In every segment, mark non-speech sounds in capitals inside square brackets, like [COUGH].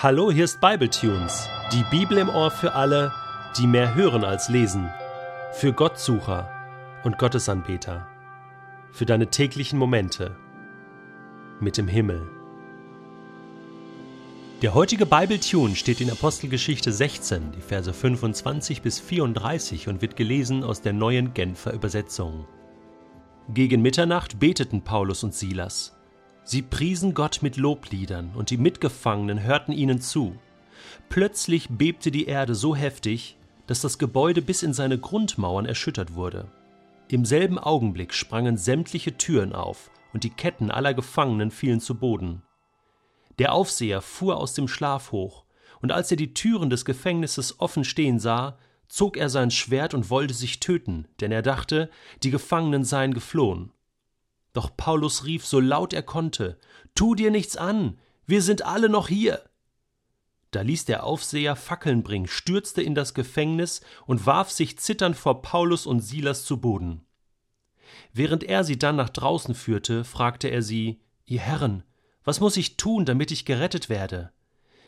Hallo, hier ist Bibletunes, die Bibel im Ohr für alle, die mehr hören als lesen, für Gottsucher und Gottesanbeter, für deine täglichen Momente mit dem Himmel. Der heutige Bibletune steht in Apostelgeschichte 16, die Verse 25 bis 34 und wird gelesen aus der neuen Genfer Übersetzung. Gegen Mitternacht beteten Paulus und Silas. Sie priesen Gott mit Lobliedern, und die Mitgefangenen hörten ihnen zu. Plötzlich bebte die Erde so heftig, dass das Gebäude bis in seine Grundmauern erschüttert wurde. Im selben Augenblick sprangen sämtliche Türen auf, und die Ketten aller Gefangenen fielen zu Boden. Der Aufseher fuhr aus dem Schlaf hoch, und als er die Türen des Gefängnisses offen stehen sah, zog er sein Schwert und wollte sich töten, denn er dachte, die Gefangenen seien geflohen. Doch Paulus rief so laut er konnte Tu dir nichts an, wir sind alle noch hier. Da ließ der Aufseher Fackeln bringen, stürzte in das Gefängnis und warf sich zitternd vor Paulus und Silas zu Boden. Während er sie dann nach draußen führte, fragte er sie Ihr Herren, was muss ich tun, damit ich gerettet werde?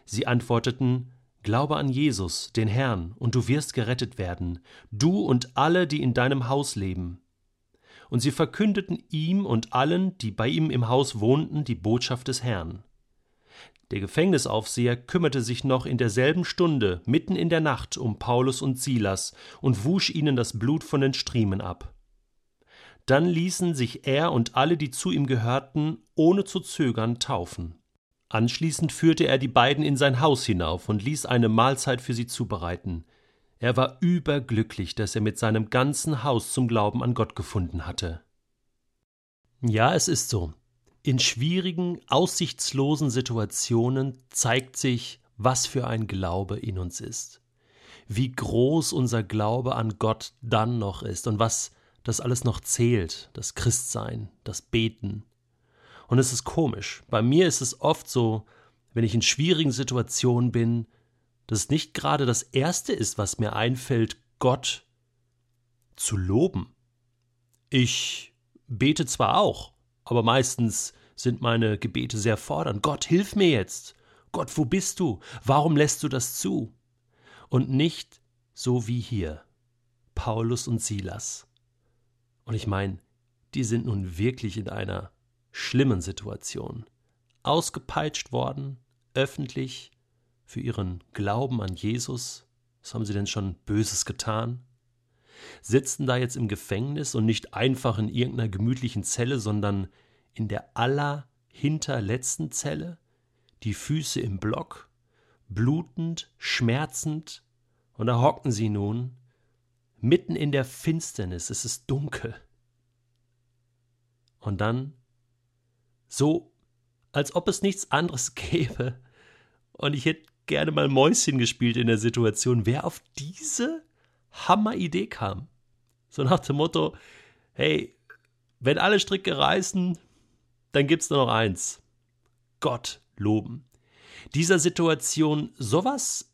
Sie antworteten Glaube an Jesus, den Herrn, und du wirst gerettet werden, du und alle, die in deinem Haus leben und sie verkündeten ihm und allen, die bei ihm im Haus wohnten, die Botschaft des Herrn. Der Gefängnisaufseher kümmerte sich noch in derselben Stunde, mitten in der Nacht, um Paulus und Silas und wusch ihnen das Blut von den Striemen ab. Dann ließen sich er und alle, die zu ihm gehörten, ohne zu zögern taufen. Anschließend führte er die beiden in sein Haus hinauf und ließ eine Mahlzeit für sie zubereiten. Er war überglücklich, dass er mit seinem ganzen Haus zum Glauben an Gott gefunden hatte. Ja, es ist so. In schwierigen, aussichtslosen Situationen zeigt sich, was für ein Glaube in uns ist. Wie groß unser Glaube an Gott dann noch ist und was das alles noch zählt, das Christsein, das Beten. Und es ist komisch. Bei mir ist es oft so, wenn ich in schwierigen Situationen bin, dass es nicht gerade das Erste ist, was mir einfällt, Gott zu loben. Ich bete zwar auch, aber meistens sind meine Gebete sehr fordernd. Gott, hilf mir jetzt. Gott, wo bist du? Warum lässt du das zu? Und nicht so wie hier, Paulus und Silas. Und ich meine, die sind nun wirklich in einer schlimmen Situation. Ausgepeitscht worden, öffentlich, für ihren Glauben an Jesus? Was haben sie denn schon Böses getan? Sitzen da jetzt im Gefängnis und nicht einfach in irgendeiner gemütlichen Zelle, sondern in der allerhinterletzten Zelle, die Füße im Block, blutend, schmerzend, und da hocken sie nun, mitten in der Finsternis, es ist dunkel. Und dann, so als ob es nichts anderes [LAUGHS] gäbe, und ich hätte gerne mal Mäuschen gespielt in der Situation, wer auf diese Hammeridee kam. So nach dem Motto, hey, wenn alle Stricke reißen, dann gibt's nur noch eins. Gott loben. Dieser Situation sowas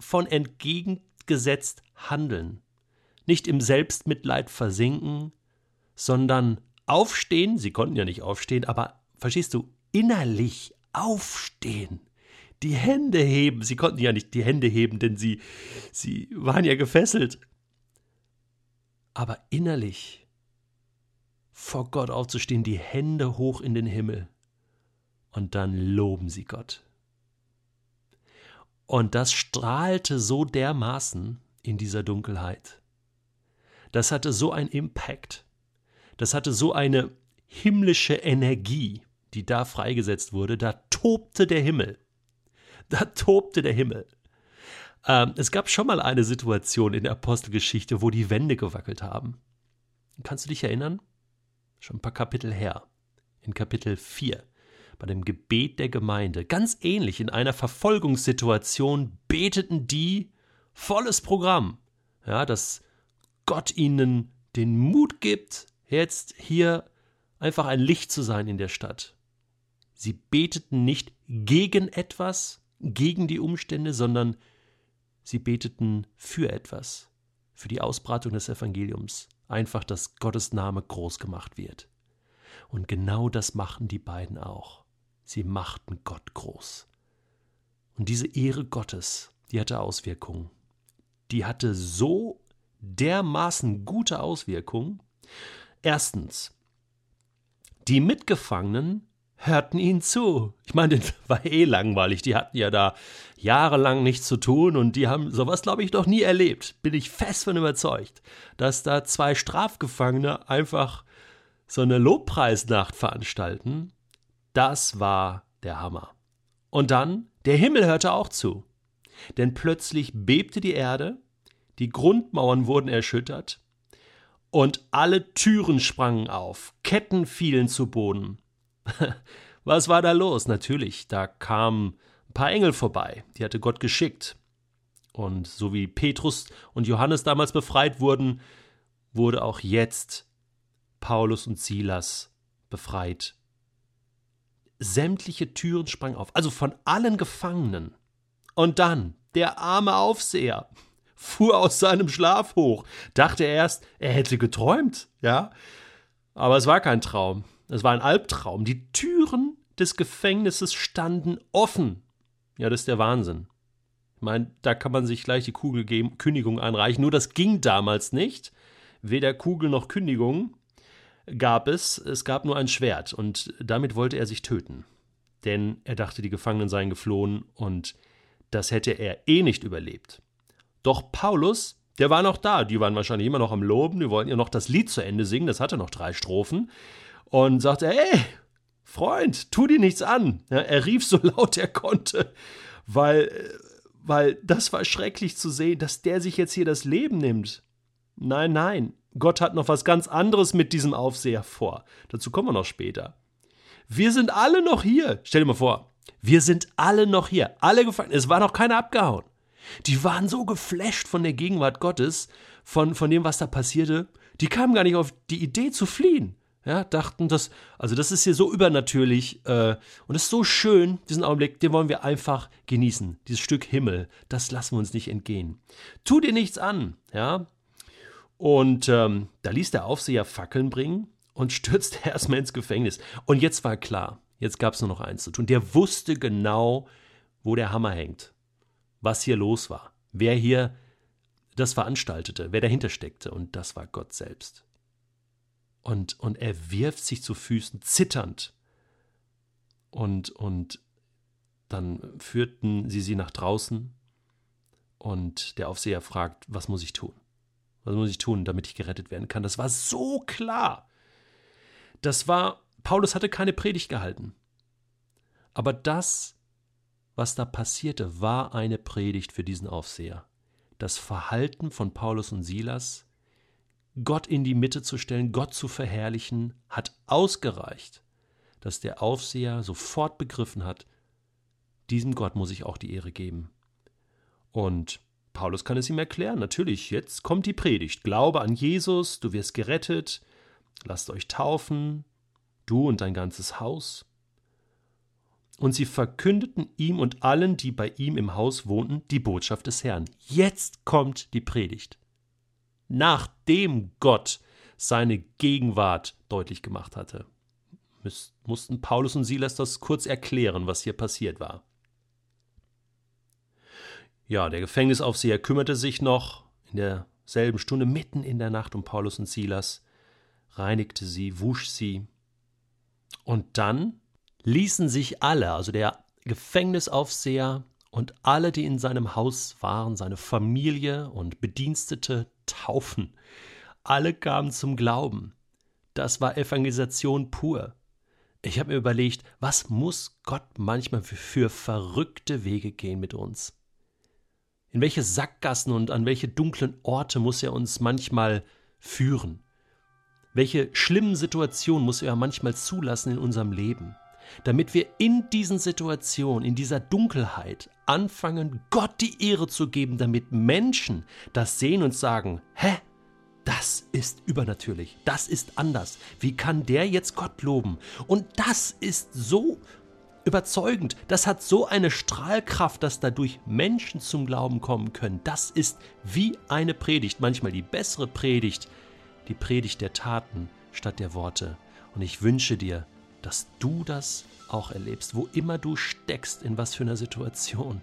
von entgegengesetzt handeln. Nicht im Selbstmitleid versinken, sondern aufstehen, sie konnten ja nicht aufstehen, aber verstehst du, innerlich aufstehen die Hände heben. Sie konnten ja nicht die Hände heben, denn sie, sie waren ja gefesselt. Aber innerlich vor Gott aufzustehen, die Hände hoch in den Himmel und dann loben sie Gott. Und das strahlte so dermaßen in dieser Dunkelheit. Das hatte so einen Impact. Das hatte so eine himmlische Energie, die da freigesetzt wurde. Da tobte der Himmel. Da tobte der Himmel. Ähm, es gab schon mal eine Situation in der Apostelgeschichte, wo die Wände gewackelt haben. Kannst du dich erinnern? Schon ein paar Kapitel her. In Kapitel 4 bei dem Gebet der Gemeinde. Ganz ähnlich in einer Verfolgungssituation beteten die volles Programm. Ja, dass Gott ihnen den Mut gibt, jetzt hier einfach ein Licht zu sein in der Stadt. Sie beteten nicht gegen etwas, gegen die Umstände, sondern sie beteten für etwas, für die Ausbreitung des Evangeliums, einfach, dass Gottes Name groß gemacht wird. Und genau das machten die beiden auch. Sie machten Gott groß. Und diese Ehre Gottes, die hatte Auswirkungen. Die hatte so dermaßen gute Auswirkungen. Erstens, die Mitgefangenen hörten ihnen zu. Ich meine, [LAUGHS] das war eh langweilig. Die hatten ja da jahrelang nichts zu tun und die haben sowas, glaube ich, noch nie erlebt. Bin ich fest von überzeugt, dass da zwei Strafgefangene einfach so eine Lobpreisnacht veranstalten. Das war der Hammer. Und dann, der Himmel hörte auch zu. Denn plötzlich bebte die Erde, die Grundmauern wurden erschüttert, und alle Türen sprangen auf, Ketten fielen zu Boden. [LAUGHS] Was war da los? Natürlich, da kamen ein paar Engel vorbei, die hatte Gott geschickt. Und so wie Petrus und Johannes damals befreit wurden, wurde auch jetzt Paulus und Silas befreit. Sämtliche Türen sprangen auf, also von allen Gefangenen. Und dann der arme Aufseher fuhr aus seinem Schlaf hoch, dachte erst, er hätte geträumt, ja. Aber es war kein Traum. Es war ein Albtraum. Die Türen des Gefängnisses standen offen. Ja, das ist der Wahnsinn. Ich meine, da kann man sich gleich die Kugel geben, Kündigung einreichen. Nur das ging damals nicht. Weder Kugel noch Kündigung gab es. Es gab nur ein Schwert und damit wollte er sich töten. Denn er dachte, die Gefangenen seien geflohen und das hätte er eh nicht überlebt. Doch Paulus, der war noch da. Die waren wahrscheinlich immer noch am Loben. Die wollten ja noch das Lied zu Ende singen. Das hatte noch drei Strophen und sagte, hey, Freund, tu dir nichts an. Ja, er rief so [LAUGHS] laut er konnte, weil, weil das war schrecklich zu sehen, dass der sich jetzt hier das Leben nimmt. Nein, nein, Gott hat noch was ganz anderes mit diesem Aufseher vor. Dazu kommen wir noch später. Wir sind alle noch hier. Stell dir mal vor, wir sind alle noch hier, alle gefangen. Es war noch keiner abgehauen. Die waren so geflasht von der Gegenwart Gottes, von, von dem, was da passierte, die kamen gar nicht auf die Idee zu fliehen ja, dachten, dass, also das ist hier so übernatürlich äh, und es ist so schön, diesen Augenblick, den wollen wir einfach genießen. Dieses Stück Himmel, das lassen wir uns nicht entgehen. Tu dir nichts an, ja. Und ähm, da ließ der Aufseher Fackeln bringen und [LAUGHS] stürzte erstmal ins Gefängnis. Und jetzt war klar, jetzt gab es nur noch eins zu tun. Der wusste genau, wo der Hammer hängt, was hier los war, wer hier das veranstaltete, wer dahinter steckte. Und das war Gott selbst und, und er wirft sich zu Füßen, zitternd. Und, und dann führten sie sie nach draußen und der Aufseher fragt, was muss ich tun? Was muss ich tun, damit ich gerettet werden kann? Das war so klar. Das war, Paulus hatte keine Predigt gehalten. Aber das, was da passierte, war eine Predigt für diesen Aufseher. Das Verhalten von Paulus und Silas Gott in die Mitte zu stellen, Gott zu verherrlichen, hat ausgereicht, dass der Aufseher sofort begriffen hat, diesem Gott muss ich auch die Ehre geben. Und Paulus kann es ihm erklären, natürlich, jetzt kommt die Predigt. Glaube an Jesus, du wirst gerettet, lasst euch taufen, du und dein ganzes Haus. Und sie verkündeten ihm und allen, die bei ihm im Haus wohnten, die Botschaft des Herrn. Jetzt kommt die Predigt nachdem Gott seine Gegenwart deutlich gemacht hatte. mussten Paulus und Silas das kurz erklären, was hier passiert war. Ja, der Gefängnisaufseher kümmerte sich noch in derselben Stunde mitten in der Nacht um Paulus und Silas, reinigte sie, wusch sie. Und dann ließen sich alle, also der Gefängnisaufseher und alle, die in seinem Haus waren, seine Familie und Bedienstete, taufen. Alle kamen zum Glauben. Das war Evangelisation pur. Ich habe mir überlegt, was muss Gott manchmal für, für, verrückte Wege gehen mit uns? In welche Sackgassen und an welche dunklen Orte muss er uns manchmal führen? Welche schlimmen Situationen muss er manchmal zulassen in unserem Leben? Damit wir in diesen Situationen, in dieser Dunkelheit anfangen, Gott die Ehre zu geben, damit Menschen das sehen und sagen, hä? Das ist übernatürlich, das ist anders. Wie kann der jetzt Gott loben? Und das ist so überzeugend, das hat so eine Strahlkraft, dass dadurch Menschen zum Glauben kommen können. Das ist wie eine Predigt, manchmal die bessere Predigt, die Predigt der Taten statt der Worte. Und ich wünsche dir, dass du das auch erlebst, wo immer du steckst, in was für einer Situation.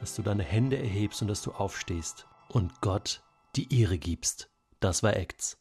Dass du deine Hände erhebst und dass du aufstehst und Gott die Ehre gibst. Das war Acts.